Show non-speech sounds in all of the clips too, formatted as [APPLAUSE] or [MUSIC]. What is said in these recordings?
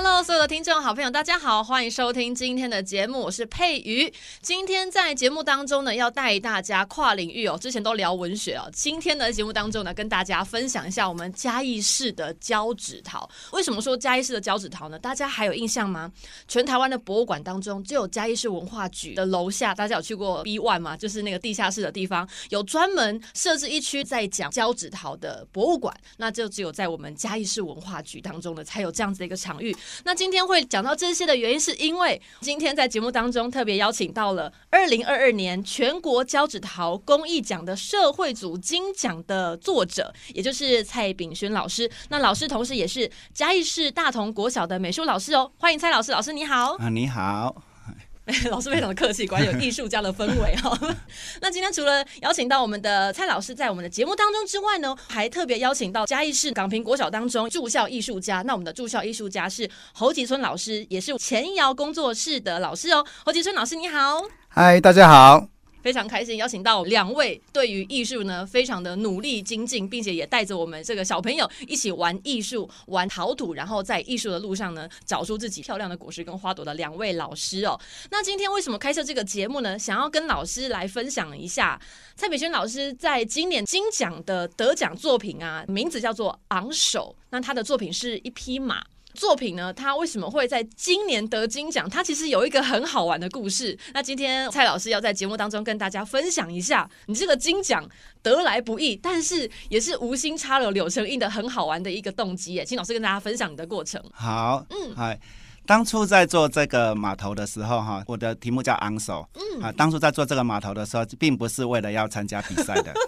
Hello，所有的听众好朋友，大家好，欢迎收听今天的节目，我是佩瑜。今天在节目当中呢，要带大家跨领域哦。之前都聊文学哦，今天的节目当中呢，跟大家分享一下我们嘉义市的交趾陶。为什么说嘉义市的交趾陶呢？大家还有印象吗？全台湾的博物馆当中，只有嘉义市文化局的楼下，大家有去过 B One 吗？就是那个地下室的地方，有专门设置一区在讲交趾陶的博物馆。那就只有在我们嘉义市文化局当中呢，才有这样子的一个场域。那今天会讲到这些的原因，是因为今天在节目当中特别邀请到了二零二二年全国胶纸陶工艺奖的社会组金奖的作者，也就是蔡炳勋老师。那老师同时也是嘉义市大同国小的美术老师哦，欢迎蔡老师，老师你好。啊，你好。[LAUGHS] 老师非常的客气，果然有艺术家的氛围哈。[LAUGHS] 那今天除了邀请到我们的蔡老师在我们的节目当中之外呢，还特别邀请到嘉义市港平国小当中住校艺术家。那我们的住校艺术家是侯吉春老师，也是前窑工作室的老师哦。侯吉春老师你好，嗨，大家好。非常开心邀请到两位对于艺术呢非常的努力精进，并且也带着我们这个小朋友一起玩艺术、玩陶土，然后在艺术的路上呢找出自己漂亮的果实跟花朵的两位老师哦。那今天为什么开设这个节目呢？想要跟老师来分享一下蔡炳勋老师在今年金奖的得奖作品啊，名字叫做《昂首》，那他的作品是一匹马。作品呢，他为什么会在今年得金奖？他其实有一个很好玩的故事。那今天蔡老师要在节目当中跟大家分享一下，你这个金奖得来不易，但是也是无心插柳柳成荫的很好玩的一个动机耶。请老师跟大家分享你的过程。好，嗯，嗨，当初在做这个码头的时候，哈，我的题目叫昂首，嗯，啊，当初在做这个码头的时候，并不是为了要参加比赛的。[LAUGHS]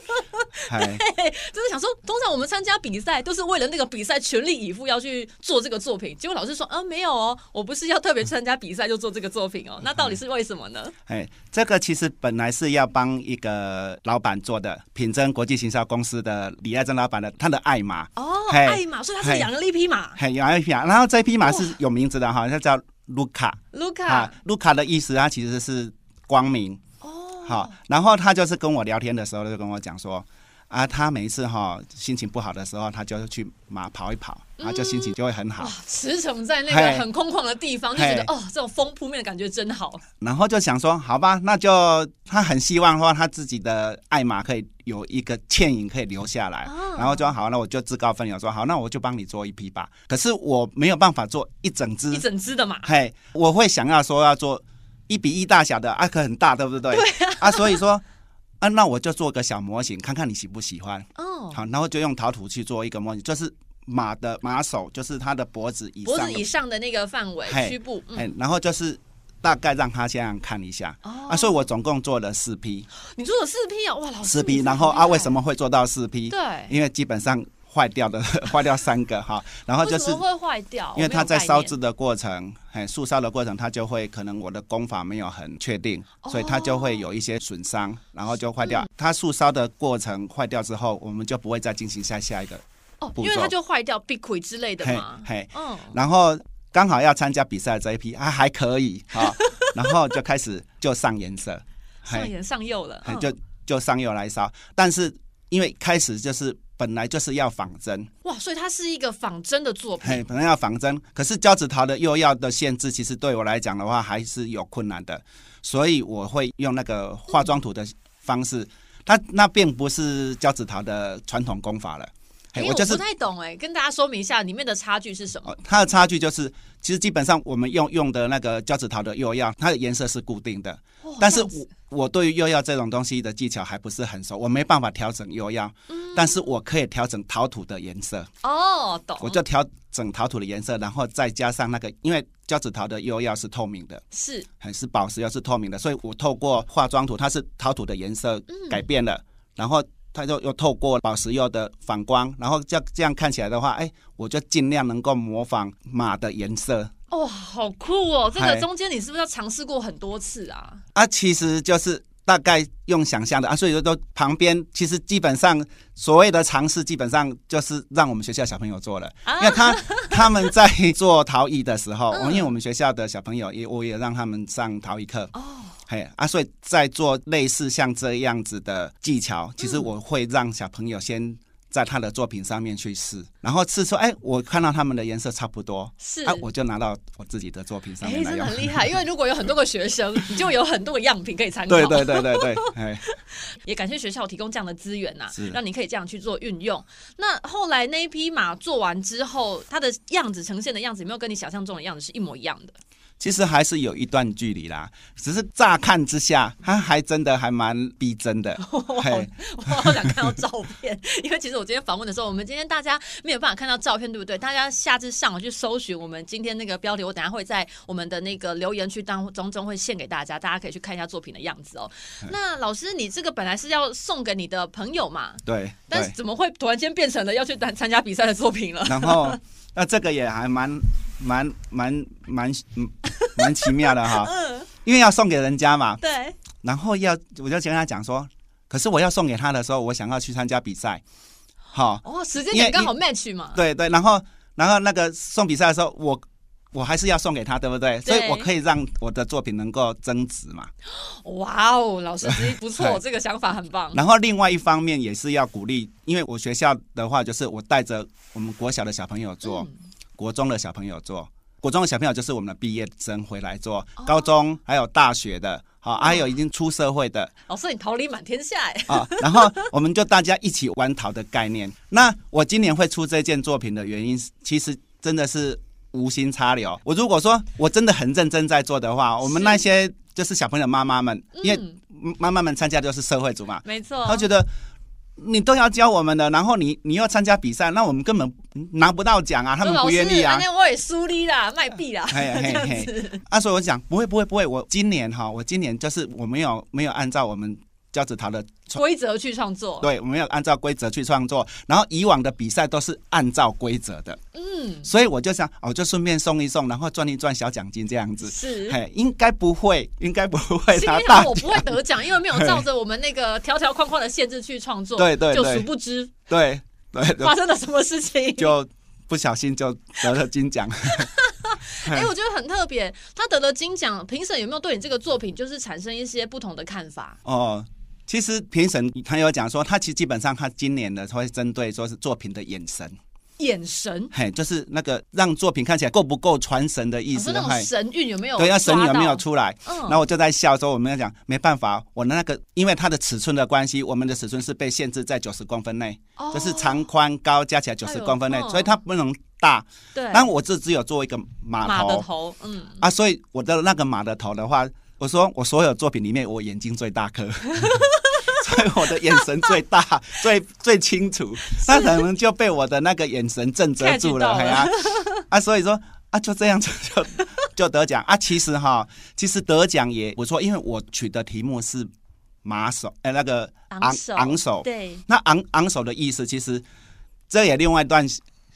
对，[LAUGHS] 就是想说，通常我们参加比赛都是为了那个比赛全力以赴要去做这个作品。结果老师说，啊，没有哦，我不是要特别参加比赛就做这个作品哦。[LAUGHS] 那到底是为什么呢？[LAUGHS] 哎，这个其实本来是要帮一个老板做的，品真国际行销公司的李爱珍老板的他的爱马哦，爱马，所以他是养了一匹马，嘿，养了一匹马。然后这匹马是有名字的哈，它叫卢卡，卢卡，卢卡的意思，它其实是光明哦。好，然后他就是跟我聊天的时候就跟我讲说。啊，他每一次哈、哦、心情不好的时候，他就去马跑一跑，然后就心情就会很好。驰骋在那个很空旷的地方，就觉得哦，这种风扑面的感觉真好。然后就想说，好吧，那就他很希望的话他自己的爱马可以有一个倩影可以留下来。然后就好，那我就自告奋勇说好，那我就帮你做一匹吧。可是我没有办法做一整只，一整只的马。嘿，我会想要说要做一比一大小的，啊，可很大，对不对？对啊，啊，所以说。啊，那我就做个小模型，看看你喜不喜欢。哦、oh.，好，然后就用陶土去做一个模型，就是马的马首，就是它的脖子以上脖子以上的那个范围虚部，哎、嗯，然后就是大概让他这样看一下。哦、oh.，啊，所以我总共做了四批。你做了四批啊？哇，老师，四批。然后啊，为什么会做到四批？对，因为基本上。坏掉的，[LAUGHS] 坏掉三个哈，然后就是会坏掉，因为它在烧制的过程，哎，素烧的过程，它就会可能我的工法没有很确定，所以它就会有一些损伤，然后就坏掉。它素烧的过程坏掉之后，我们就不会再进行下下一个哦，因为它就坏掉，壁溃之类的嘛，嘿，嗯，然后刚好要参加比赛这一批啊还可以哈，[LAUGHS] 然后就开始就上颜色，上颜上釉了，就就上釉来烧，但是因为开始就是。本来就是要仿真哇，所以它是一个仿真的作品。嘿，本来要仿真，可是胶纸陶的釉药的限制，其实对我来讲的话还是有困难的，所以我会用那个化妆土的方式。它那并不是胶纸陶的传统工法了。哎，我就是不太懂哎，跟大家说明一下里面的差距是什么？它的差距就是，其实基本上我们用用的那个胶质桃的釉药，它的颜色是固定的，但是我。我对于釉药这种东西的技巧还不是很熟，我没办法调整釉药，嗯，但是我可以调整陶土的颜色。哦，懂。我就调整陶土的颜色，然后再加上那个，因为胶质桃的釉药是透明的，是，还是宝石又是透明的，所以我透过化妆土，它是陶土的颜色改变了，嗯，然后它就又透过宝石釉的反光，然后这样这样看起来的话，哎，我就尽量能够模仿马的颜色。哇、哦，好酷哦！这个中间你是不是要尝试过很多次啊？啊，其实就是大概用想象的啊，所以说都旁边其实基本上所谓的尝试，基本上就是让我们学校小朋友做了，因为他 [LAUGHS] 他们在做陶艺的时候，因为我们学校的小朋友也我也让他们上陶艺课哦，嘿啊，所以在做类似像这样子的技巧，其实我会让小朋友先。在他的作品上面去试，然后试出，哎，我看到他们的颜色差不多，是，哎，我就拿到我自己的作品上面来用。哎，真的很厉 [LAUGHS] 害，因为如果有很多个学生，你就有很多个样品可以参考。对对对对对，[LAUGHS] 哎，也感谢学校提供这样的资源呐、让你可以这样去做运用。那后来那一匹马做完之后，它的样子呈现的样子有没有跟你想象中的样子是一模一样的？其实还是有一段距离啦，只是乍看之下，它还真的还蛮逼真的。[LAUGHS] 我好，我好想看到照片，[LAUGHS] 因为其实我今天访问的时候，我们今天大家没有办法看到照片，对不对？大家下次上网去搜寻我们今天那个标题，我等下会在我们的那个留言区当中中会献给大家，大家可以去看一下作品的样子哦。[LAUGHS] 那老师，你这个本来是要送给你的朋友嘛？对。但是怎么会突然间变成了要去参参加比赛的作品了？然后。那这个也还蛮蛮蛮蛮 [LAUGHS] 蛮奇妙的哈，因为要送给人家嘛，对，然后要我就跟他讲说，可是我要送给他的时候，我想要去参加比赛，好哦，时间点刚好 match 嘛，对对，然后然后那个送比赛的时候，我我还是要送给他，对不对？所以我可以让我的作品能够增值嘛。哇哦，老师不错，[LAUGHS] 这个想法很棒。然后另外一方面也是要鼓励，因为我学校的话就是我带着我们国小的小朋友做，国中的小朋友做，国中的小朋友就是我们的毕业生回来做，高中还有大学的，好，还有已经出社会的。老师，你桃李满天下哎！啊，[LAUGHS] 然后我们就大家一起玩桃的概念。那我今年会出这件作品的原因，其实真的是无心插柳。我如果说我真的很认真在做的话，我们那些。就是小朋友妈妈们，因为妈妈们参加的就是社会组嘛，没错。他觉得你都要教我们的，然后你你要参加比赛，那我们根本拿不到奖啊，他们不愿意啊。那我也输力啦，[LAUGHS] 卖币啦，嘿嘿嘿。啊，所以我讲不会不会不会，我今年哈，我今年就是我没有没有按照我们。交趾陶的规则去创作，对，我们要按照规则去创作。然后以往的比赛都是按照规则的，嗯，所以我就想，哦，就顺便送一送，然后赚一赚小奖金这样子。是，嘿，应该不会，[LAUGHS] 应该不会拿大奖。我不会得奖，因为没有照着我们那个条条框框的限制去创作。[LAUGHS] 对对，就殊不知，对对，发生了什么事情，就不小心就得了金奖。[LAUGHS] 哎，我觉得很特别，他得了金奖，评审有没有对你这个作品就是产生一些不同的看法？哦。其实评审他有讲说，他其实基本上他今年的他会针对说是作品的眼神，眼神，嘿，就是那个让作品看起来够不够传神的意思，那种神韵有没有？对，要神韵有没有出来？嗯，然后我就在笑说，我们要讲没办法，我的那个因为它的尺寸的关系，我们的尺寸是被限制在九十公分内，哦，就是长宽高加起来九十公分内，所以它不能大。对，但我这只有做一个马头，马的头，嗯，啊，所以我的那个马的头的话。我说我所有作品里面，我眼睛最大颗，[LAUGHS] 所以我的眼神最大、[LAUGHS] 最最清楚，那可能就被我的那个眼神震慑 [LAUGHS] 住了，哎呀，啊，所以说啊，就这样子 [LAUGHS] 就就得奖啊。其实哈，其实得奖也不错，因为我取的题目是马首，哎，那个昂昂首，对，那昂昂首的意思，其实这也另外一段。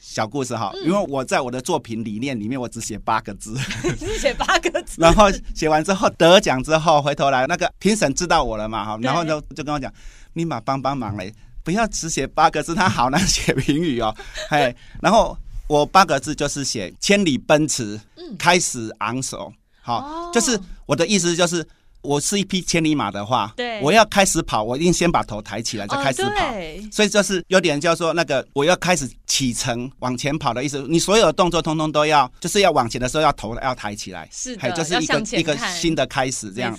小故事哈，因为我在我的作品理念里面，我只写八个字，[LAUGHS] 只写八个字。然后写完之后得奖之后，回头来那个评审知道我了嘛哈，然后就就跟我讲，你马帮帮忙嘞，不要只写八个字，他好难写评语哦。嘿，然后我八个字就是写千里奔驰，开始昂首，好，就是我的意思就是。我是一匹千里马的话，对，我要开始跑，我一定先把头抬起来再开始跑，哦、所以就是有点叫做那个我要开始启程往前跑的意思。你所有的动作通通都要，就是要往前的时候要头要抬起来，是的，就是一个一个新的开始这样。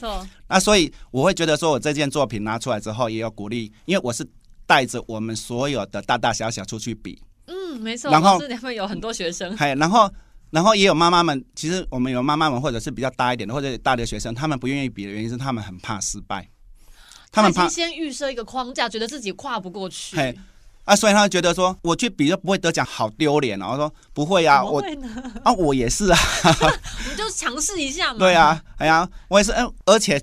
那所以我会觉得说，我这件作品拿出来之后也有鼓励，因为我是带着我们所有的大大小小出去比。嗯，没错。然后是会有很多学生。嘿，然后。然后也有妈妈们，其实我们有妈妈们，或者是比较大一点的，或者大的学生，他们不愿意比的原因是他们很怕失败，他们怕先预设一个框架，觉得自己跨不过去。嘿，啊，所以他觉得说我去比就不会得奖，好丢脸哦。我说不会啊，我啊我也是啊，[LAUGHS] 我们就尝试一下嘛。对啊，哎呀，我也是，嗯，而且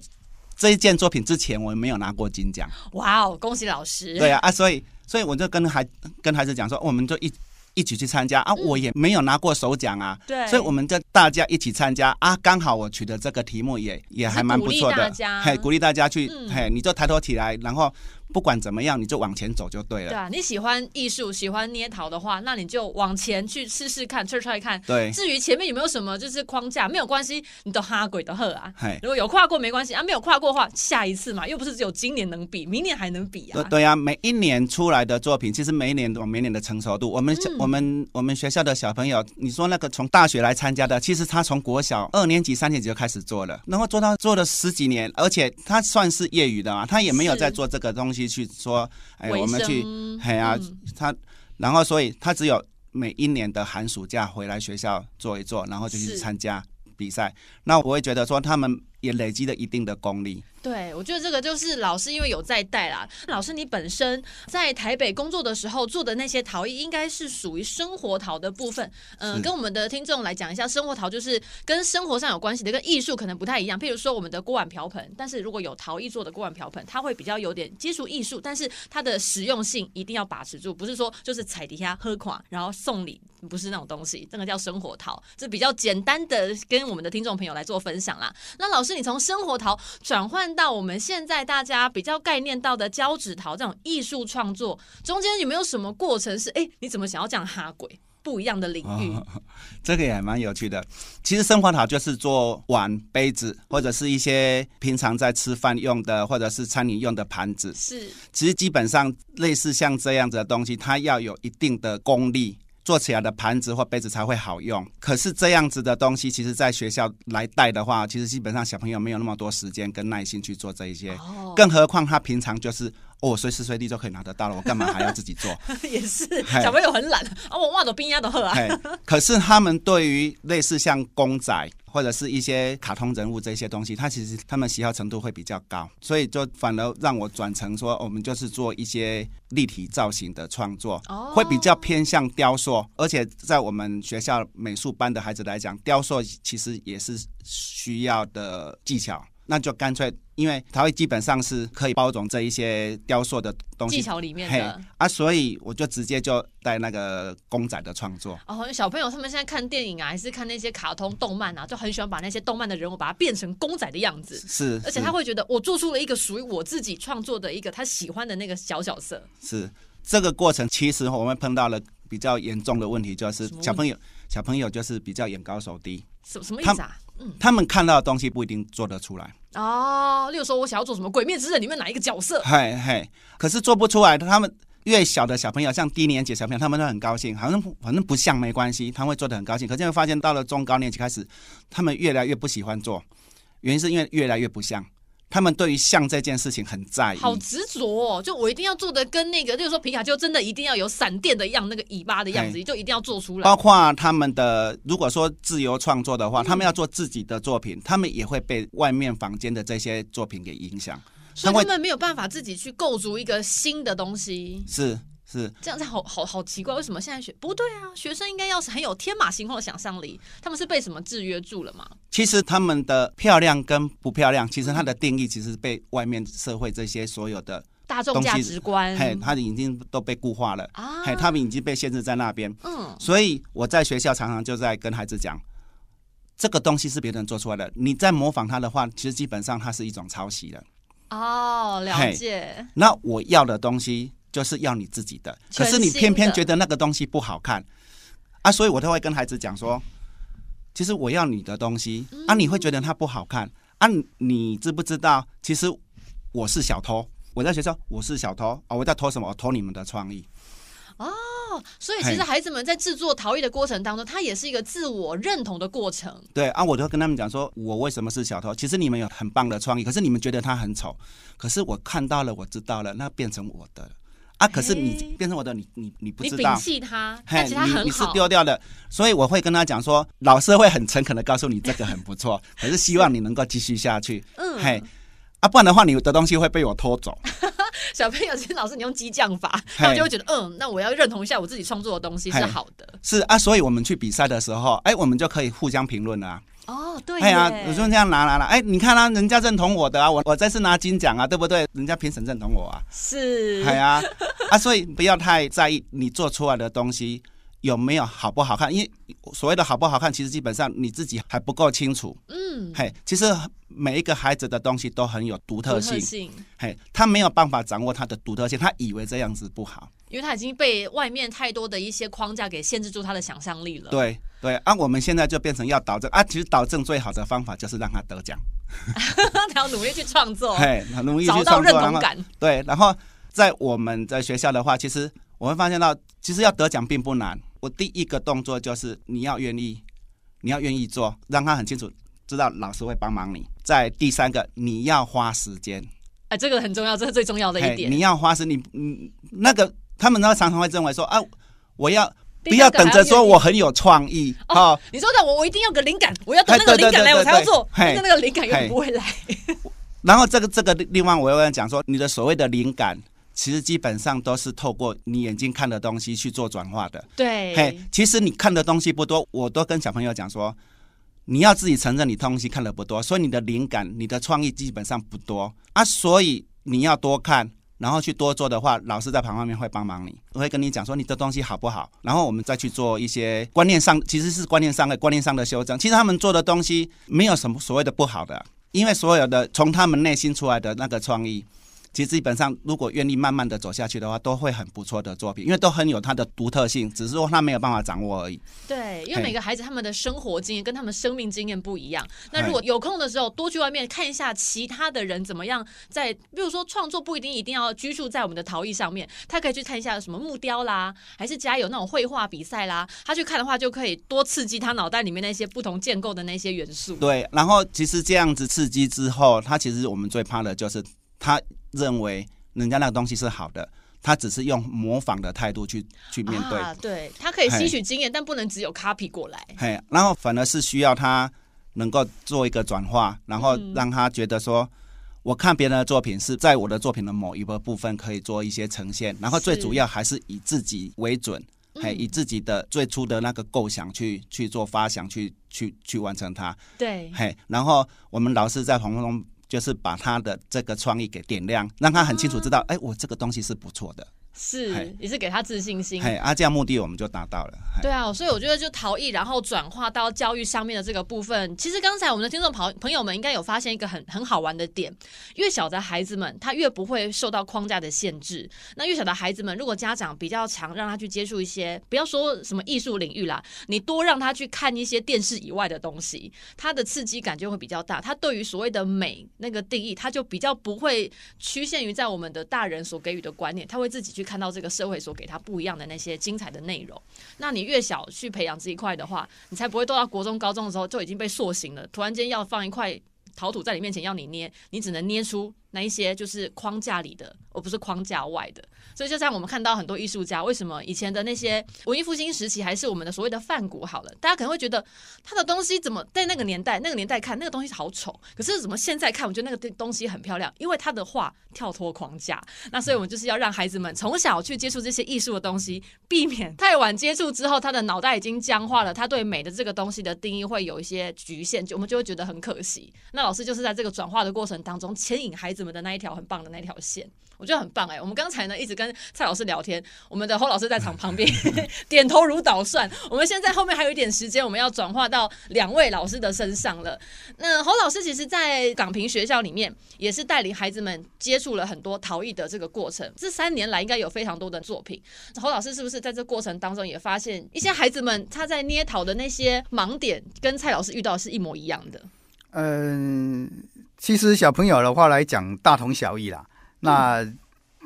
这一件作品之前我没有拿过金奖。哇哦，恭喜老师！对啊，啊，所以所以我就跟孩跟孩子讲说，我们就一。一起去参加啊，我也没有拿过首奖啊，对，所以我们就大家一起参加啊，刚好我取的这个题目也也还蛮不错的，嘿，鼓励大家去，嘿，你就抬头起来，然后。不管怎么样，你就往前走就对了。对啊，你喜欢艺术，喜欢捏陶的话，那你就往前去试试看，测出来看。对。至于前面有没有什么就是框架，没有关系，你都哈鬼的喝啊。如果有跨过没关系啊，没有跨过的话，下一次嘛，又不是只有今年能比，明年还能比啊。对对啊，每一年出来的作品，其实每一年都有每年的成熟度。我们、嗯、我们我们学校的小朋友，你说那个从大学来参加的，其实他从国小二年级、三年级就开始做了，然后做到做了十几年，而且他算是业余的嘛，他也没有在做这个东西去说。哎，我们去，哎呀、啊嗯，他，然后所以他只有每一年的寒暑假回来学校做一做，然后就去参加比赛。那我会觉得说，他们也累积了一定的功力。对，我觉得这个就是老师，因为有在带啦。老师，你本身在台北工作的时候做的那些陶艺，应该是属于生活陶的部分。嗯、呃，跟我们的听众来讲一下，生活陶就是跟生活上有关系的，跟艺术可能不太一样。譬如说，我们的锅碗瓢盆，但是如果有陶艺做的锅碗瓢盆，它会比较有点接触艺术，但是它的实用性一定要把持住，不是说就是踩底下喝垮，然后送礼，不是那种东西。这个叫生活陶，这比较简单的跟我们的听众朋友来做分享啦。那老师，你从生活陶转换。到我们现在大家比较概念到的胶纸陶这种艺术创作中间有没有什么过程是哎，你怎么想要这样哈鬼不一样的领域？哦，这个也蛮有趣的。其实生活陶就是做碗、杯子，或者是一些平常在吃饭用的，或者是餐饮用的盘子。是，其实基本上类似像这样子的东西，它要有一定的功力。做起来的盘子或杯子才会好用。可是这样子的东西，其实在学校来带的话，其实基本上小朋友没有那么多时间跟耐心去做这一些。更何况他平常就是。哦，随时随地就可以拿得到了，我干嘛还要自己做？[LAUGHS] 也是，小朋友很懒啊，我袜都冰压都喝啊。可是他们对于类似像公仔或者是一些卡通人物这些东西，他其实他们喜好程度会比较高，所以就反而让我转成说，我们就是做一些立体造型的创作，会比较偏向雕塑。而且在我们学校美术班的孩子来讲，雕塑其实也是需要的技巧。那就干脆，因为他会基本上是可以包容这一些雕塑的东西技巧里面的啊，所以我就直接就带那个公仔的创作。哦，小朋友他们现在看电影啊，还是看那些卡通动漫啊，就很喜欢把那些动漫的人物把它变成公仔的样子。是，而且他会觉得我做出了一个属于我自己创作的一个他喜欢的那个小角色。是，这个过程其实我们碰到了比较严重的问题，就是小朋友小朋友就是比较眼高手低。什什么意思啊？他们看到的东西不一定做得出来哦。例如说，我想要做什么《鬼灭之刃》里面哪一个角色？嘿嘿，可是做不出来。他们越小的小朋友，像低年级小朋友，他们都很高兴，好像反正不像没关系，他们会做的很高兴。可是会发现到了中高年级开始，他们越来越不喜欢做，原因是因为越来越不像。他们对于像这件事情很在意，好执着哦！就我一定要做的跟那个，就是说皮卡丘真的一定要有闪电的样，那个尾巴的样子，就一定要做出来。包括他们的，如果说自由创作的话，他们要做自己的作品，他们也会被外面房间的这些作品给影响，所以他们没有办法自己去构筑一个新的东西。是。是这样子好，好好好奇怪，为什么现在学不对啊？学生应该要是很有天马行空的想象力，他们是被什么制约住了吗？其实他们的漂亮跟不漂亮，其实它的定义其实被外面社会这些所有的大众价值观，嘿，他已经都被固化了啊，嘿，他们已经被限制在那边。嗯，所以我在学校常常就在跟孩子讲，这个东西是别人做出来的，你在模仿他的话，其实基本上它是一种抄袭的。哦，了解。那我要的东西。就是要你自己的，可是你偏偏觉得那个东西不好看啊，所以我都会跟孩子讲说，其实我要你的东西啊，你会觉得它不好看啊，你知不知道？其实我是小偷，我在学校我是小偷啊，我在偷什么？我偷你们的创意。哦，所以其实孩子们在制作陶艺的过程当中，它也是一个自我认同的过程。对啊，我就跟他们讲说，我为什么是小偷？其实你们有很棒的创意，可是你们觉得它很丑，可是我看到了，我知道了，那变成我的了。啊！可是你变成我的，你你你不知道，你摒弃他，但其实它很好，你你是丢掉的，所以我会跟他讲说，老师会很诚恳的告诉你这个很不错，[LAUGHS] 可是希望你能够继续下去。嗯，嘿，啊，不然的话，你的东西会被我拖走。[LAUGHS] 小朋友，其实老师你用激将法，他们就会觉得，嗯，那我要认同一下我自己创作的东西是好的。是啊，所以我们去比赛的时候，哎，我们就可以互相评论了。哦，对，哎呀，我就这样拿拿了，哎，你看啊，人家认同我的啊，我我这次拿金奖啊，对不对？人家评审认同我啊，是，哎呀，啊，所以不要太在意你做出来的东西有没有好不好看？因为所谓的好不好看，其实基本上你自己还不够清楚。嗯，嘿，其实每一个孩子的东西都很有独特性。特性。嘿，他没有办法掌握他的独特性，他以为这样子不好，因为他已经被外面太多的一些框架给限制住他的想象力了。对对，啊，我们现在就变成要导正啊，其实导正最好的方法就是让他得奖，[LAUGHS] 他要努力去创作，嘿，努力去找到认同感。对，然后在我们在学校的话，其实我会发现到，其实要得奖并不难。我第一个动作就是你要愿意，你要愿意做，让他很清楚知道老师会帮忙你。在第三个，你要花时间，哎，这个很重要，这是最重要的一点。你要花时，你嗯，那个他们呢常常会认为说啊，我要不要等着说我很有创意哦？你说的我我一定要个灵感，我要等那个灵感来我才要做，那个那个灵感永远不会来。然后这个这个另外我又要讲说，你的所谓的灵感。其实基本上都是透过你眼睛看的东西去做转化的。对，嘿，其实你看的东西不多，我都跟小朋友讲说，你要自己承认你东西看的不多，所以你的灵感、你的创意基本上不多啊。所以你要多看，然后去多做的话，老师在旁边会帮忙你，我会跟你讲说你的东西好不好，然后我们再去做一些观念上，其实是观念上的观念上的修正。其实他们做的东西没有什么所谓的不好的，因为所有的从他们内心出来的那个创意。其实基本上，如果愿意慢慢的走下去的话，都会很不错的作品，因为都很有它的独特性，只是说他没有办法掌握而已。对，因为每个孩子他们的生活经验跟他们生命经验不一样。那如果有空的时候，多去外面看一下其他的人怎么样在，比如说创作不一定一定要拘束在我们的陶艺上面，他可以去看一下什么木雕啦，还是家有那种绘画比赛啦，他去看的话就可以多刺激他脑袋里面那些不同建构的那些元素。对，然后其实这样子刺激之后，他其实我们最怕的就是他。认为人家那个东西是好的，他只是用模仿的态度去去面对。啊，对，他可以吸取经验，但不能只有 copy 过来。嘿，然后反而是需要他能够做一个转化，然后让他觉得说，我看别人的作品是在我的作品的某一个部分可以做一些呈现，然后最主要还是以自己为准，嘿，以自己的最初的那个构想去去做发想，去去去完成它。对，嘿，然后我们老师在旁边。就是把他的这个创意给点亮，让他很清楚知道，哎、啊，我这个东西是不错的。是，也是给他自信心。嘿，啊，这样目的我们就达到了。对啊，所以我觉得就陶艺，然后转化到教育上面的这个部分，其实刚才我们的听众朋朋友们应该有发现一个很很好玩的点，越小的孩子们，他越不会受到框架的限制。那越小的孩子们，如果家长比较强，让他去接触一些，不要说什么艺术领域啦，你多让他去看一些电视以外的东西，他的刺激感就会比较大。他对于所谓的美那个定义，他就比较不会局限于在我们的大人所给予的观念，他会自己去。看到这个社会所给他不一样的那些精彩的内容，那你越小去培养这一块的话，你才不会都到国中、高中的时候就已经被塑形了。突然间要放一块陶土在你面前要你捏，你只能捏出那一些就是框架里的，而不是框架外的。所以就像我们看到很多艺术家，为什么以前的那些文艺复兴时期还是我们的所谓的梵谷好了，大家可能会觉得他的东西怎么在那个年代那个年代看那个东西好丑，可是怎么现在看我觉得那个东西很漂亮，因为他的画跳脱框架。那所以我们就是要让孩子们从小去接触这些艺术的东西，避免太晚接触之后，他的脑袋已经僵化了，他对美的这个东西的定义会有一些局限，就我们就会觉得很可惜。那老师就是在这个转化的过程当中牵引孩子们的那一条很棒的那条线。我觉得很棒哎、欸！我们刚才呢一直跟蔡老师聊天，我们的侯老师在场旁边 [LAUGHS] 点头如捣蒜。我们现在后面还有一点时间，我们要转化到两位老师的身上了。那侯老师其实，在港平学校里面也是带领孩子们接触了很多陶艺的这个过程。这三年来，应该有非常多的作品。侯老师是不是在这过程当中也发现一些孩子们他在捏陶的那些盲点，跟蔡老师遇到是一模一样的？嗯，其实小朋友的话来讲，大同小异啦。那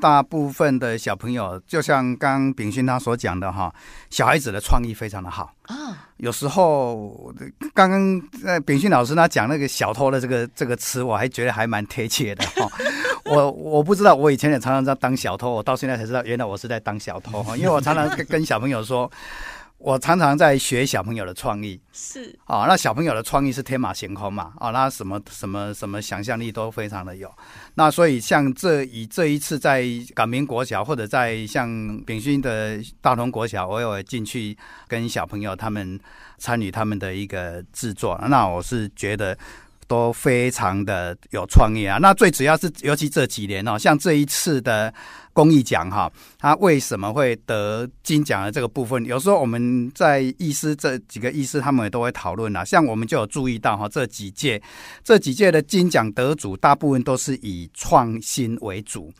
大部分的小朋友，就像刚炳勋他所讲的哈，小孩子的创意非常的好啊。有时候刚刚呃炳勋老师他讲那个小偷的这个这个词，我还觉得还蛮贴切的哈。[LAUGHS] 我我不知道，我以前也常常在当小偷，我到现在才知道，原来我是在当小偷哈。因为我常常跟跟小朋友说。我常常在学小朋友的创意，是啊，那小朋友的创意是天马行空嘛，啊，那什么什么什么想象力都非常的有。那所以像这以这一次在港明国小，或者在像炳勋的大同国小，我有进去跟小朋友他们参与他们的一个制作，那我是觉得都非常的有创意啊。那最主要是，尤其这几年哦，像这一次的。公益奖哈，他为什么会得金奖的这个部分，有时候我们在医师这几个医师他们也都会讨论啊。像我们就有注意到哈，这几届这几届的金奖得主，大部分都是以创新为主。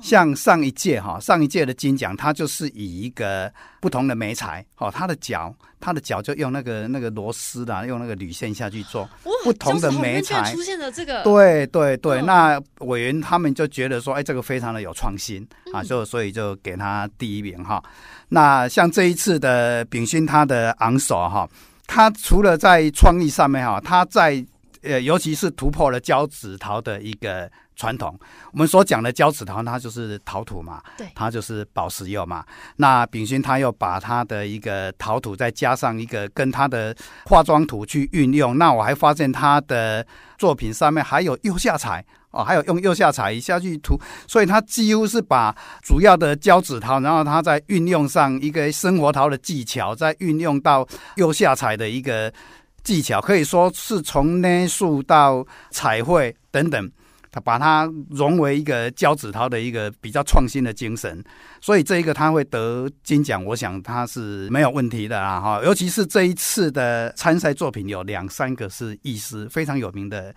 像上一届哈，上一届的金奖，它就是以一个不同的媒材，哦，它的脚，它的脚就用那个那个螺丝的，用那个铝线下去做不同的媒材出现了这个，对对对，那委员他们就觉得说，哎，这个非常的有创新啊，就所以就给他第一名哈。那像这一次的炳勋他的昂首哈，他除了在创意上面哈，他在呃，尤其是突破了胶纸陶的一个。传统，我们所讲的胶纸陶，它就是陶土嘛，对，它就是宝石釉嘛。那炳勋他又把他的一个陶土再加上一个跟他的化妆土去运用。那我还发现他的作品上面还有釉下彩哦，还有用釉下彩下去涂，所以他几乎是把主要的胶纸陶，然后他在运用上一个生活陶的技巧，再运用到釉下彩的一个技巧，可以说是从捏塑到彩绘等等。他把它融为一个胶子陶的一个比较创新的精神，所以这一个他会得金奖，我想他是没有问题的啦哈。尤其是这一次的参赛作品有两三个是艺师，非常有名的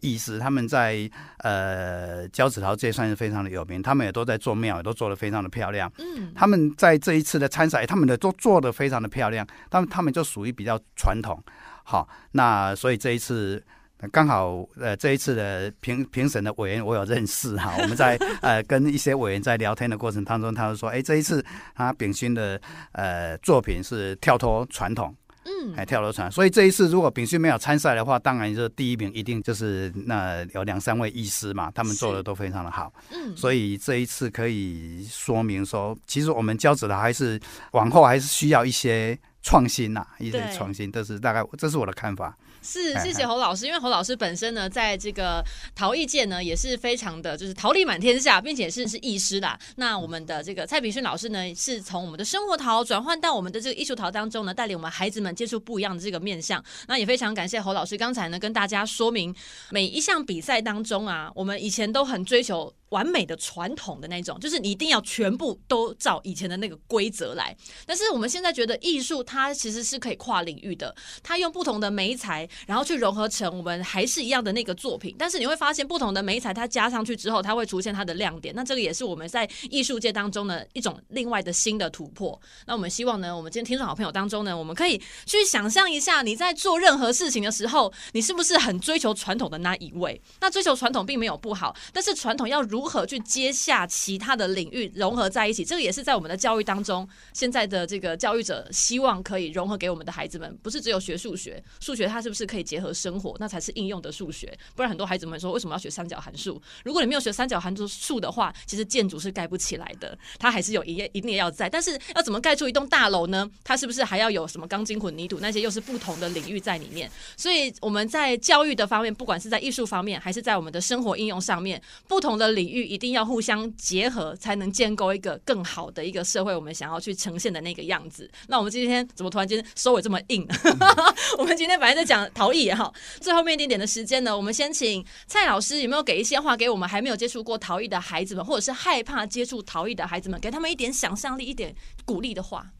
艺师，他们在呃胶子陶界算是非常的有名，他们也都在做庙，也都做的非常的漂亮。嗯，他们在这一次的参赛，他们的都做的非常的漂亮，他们他们就属于比较传统。好，那所以这一次。刚好，呃，这一次的评评审的委员我有认识哈，我们在 [LAUGHS] 呃跟一些委员在聊天的过程当中，他就说，哎，这一次他秉勋的呃作品是跳脱传统，嗯，还跳脱传统，所以这一次如果秉勋没有参赛的话，当然就是第一名一定就是那有两三位医师嘛，他们做的都非常的好，嗯，所以这一次可以说明说，其实我们教子的还是往后还是需要一些创新呐、啊，一直创新，这是大概这是我的看法。是，谢谢侯老师，因为侯老师本身呢，在这个陶艺界呢，也是非常的就是桃李满天下，并且是是艺师啦。那我们的这个蔡炳勋老师呢，是从我们的生活陶转换到我们的这个艺术陶当中呢，带领我们孩子们接触不一样的这个面向。那也非常感谢侯老师刚才呢，跟大家说明每一项比赛当中啊，我们以前都很追求。完美的传统的那种，就是你一定要全部都照以前的那个规则来。但是我们现在觉得艺术它其实是可以跨领域的，它用不同的媒材，然后去融合成我们还是一样的那个作品。但是你会发现，不同的媒材它加上去之后，它会出现它的亮点。那这个也是我们在艺术界当中的一种另外的新的突破。那我们希望呢，我们今天听众好朋友当中呢，我们可以去想象一下，你在做任何事情的时候，你是不是很追求传统的那一位？那追求传统并没有不好，但是传统要如如何去接下其他的领域融合在一起？这个也是在我们的教育当中，现在的这个教育者希望可以融合给我们的孩子们，不是只有学数学，数学它是不是可以结合生活？那才是应用的数学。不然很多孩子们说，为什么要学三角函数？如果你没有学三角函数数的话，其实建筑是盖不起来的，它还是有一一定要在。但是要怎么盖出一栋大楼呢？它是不是还要有什么钢筋混凝土？那些又是不同的领域在里面。所以我们在教育的方面，不管是在艺术方面，还是在我们的生活应用上面，不同的领一定。要互相结合，才能建构一个更好的一个社会。我们想要去呈现的那个样子。那我们今天怎么突然间收尾这么硬？[LAUGHS] 我们今天本来在讲陶艺也好，最后面一点点的时间呢，我们先请蔡老师有没有给一些话给我们还没有接触过陶艺的孩子们，或者是害怕接触陶艺的孩子们，给他们一点想象力，一点鼓励的话。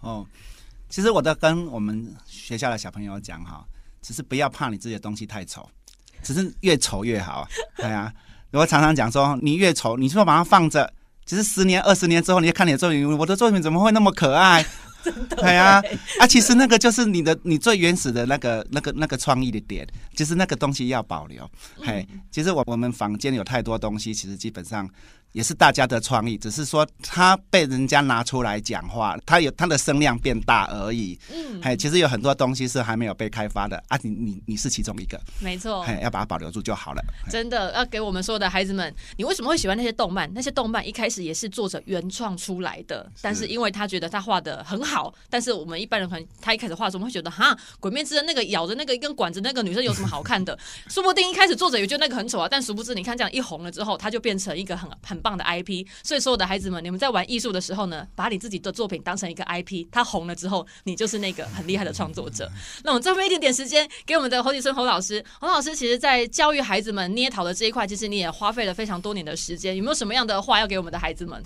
哦，其实我在跟我们学校的小朋友讲哈，只是不要怕你自己的东西太丑，只是越丑越好。对啊。我常常讲说，你越丑，你说把它放着，其实十年、二十年之后，你就看你的作品，我的作品怎么会那么可爱？[LAUGHS] 对啊，啊，其实那个就是你的，你最原始的那个、那个、那个创意的点，就是那个东西要保留。嘿，其实我我们房间有太多东西，其实基本上。也是大家的创意，只是说他被人家拿出来讲话，他有他的声量变大而已。嗯，哎，其实有很多东西是还没有被开发的啊，你你你是其中一个，没错，哎，要把它保留住就好了。真的要给我们所有的孩子们，你为什么会喜欢那些动漫？那些动漫一开始也是作者原创出来的，但是因为他觉得他画的很好，但是我们一般人可能他一开始画的时候，我们会觉得哈，鬼灭之刃那个咬着那个一根管子那个女生有什么好看的？[LAUGHS] 说不定一开始作者也觉得那个很丑啊，但殊不知你看这样一红了之后，他就变成一个很 [LAUGHS] 很。棒的 IP。所以，所有的孩子们，你们在玩艺术的时候呢，把你自己的作品当成一个 IP，它红了之后，你就是那个很厉害的创作者。那我们最后一点点时间给我们的侯启春侯老师。侯老师，其实，在教育孩子们捏陶的这一块，其实你也花费了非常多年的时间。有没有什么样的话要给我们的孩子们？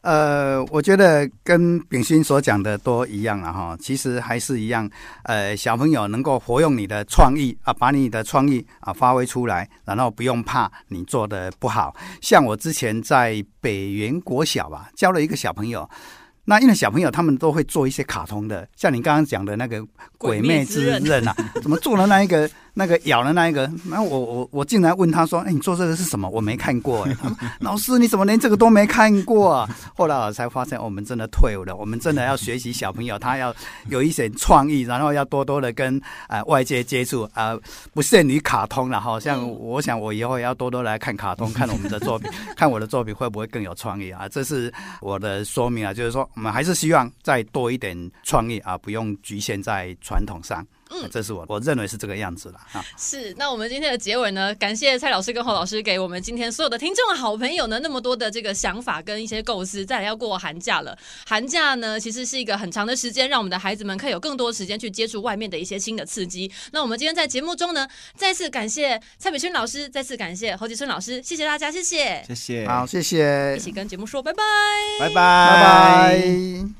呃，我觉得跟炳勋所讲的都一样了哈。其实还是一样，呃，小朋友能够活用你的创意啊，把你的创意啊发挥出来，然后不用怕你做的不好。像我之前在北园国小吧，教了一个小朋友。那因为小朋友他们都会做一些卡通的，像你刚刚讲的那个鬼灭之刃啊，怎么做了那一个那个咬的那一个，然后我我我竟然问他说：“哎，你做这个是什么？我没看过。”哎，老师你怎么连这个都没看过啊？后来我才发现，我们真的退伍了，我们真的要学习小朋友，他要有一些创意，然后要多多的跟呃外界接触啊、呃，不限于卡通了。好像我想我以后也要多多来看卡通，看我们的作品，[LAUGHS] 看我的作品会不会更有创意啊？这是我的说明啊，就是说。我们还是希望再多一点创意啊，不用局限在传统上。嗯，这是我我认为是这个样子了啊。是，那我们今天的结尾呢？感谢蔡老师跟侯老师给我们今天所有的听众好朋友呢那么多的这个想法跟一些构思。再来要过寒假了，寒假呢其实是一个很长的时间，让我们的孩子们可以有更多时间去接触外面的一些新的刺激。那我们今天在节目中呢，再次感谢蔡秉勋老师，再次感谢侯吉春老师，谢谢大家，谢谢，谢谢，好，谢谢，一起跟节目说拜拜，拜拜，拜拜。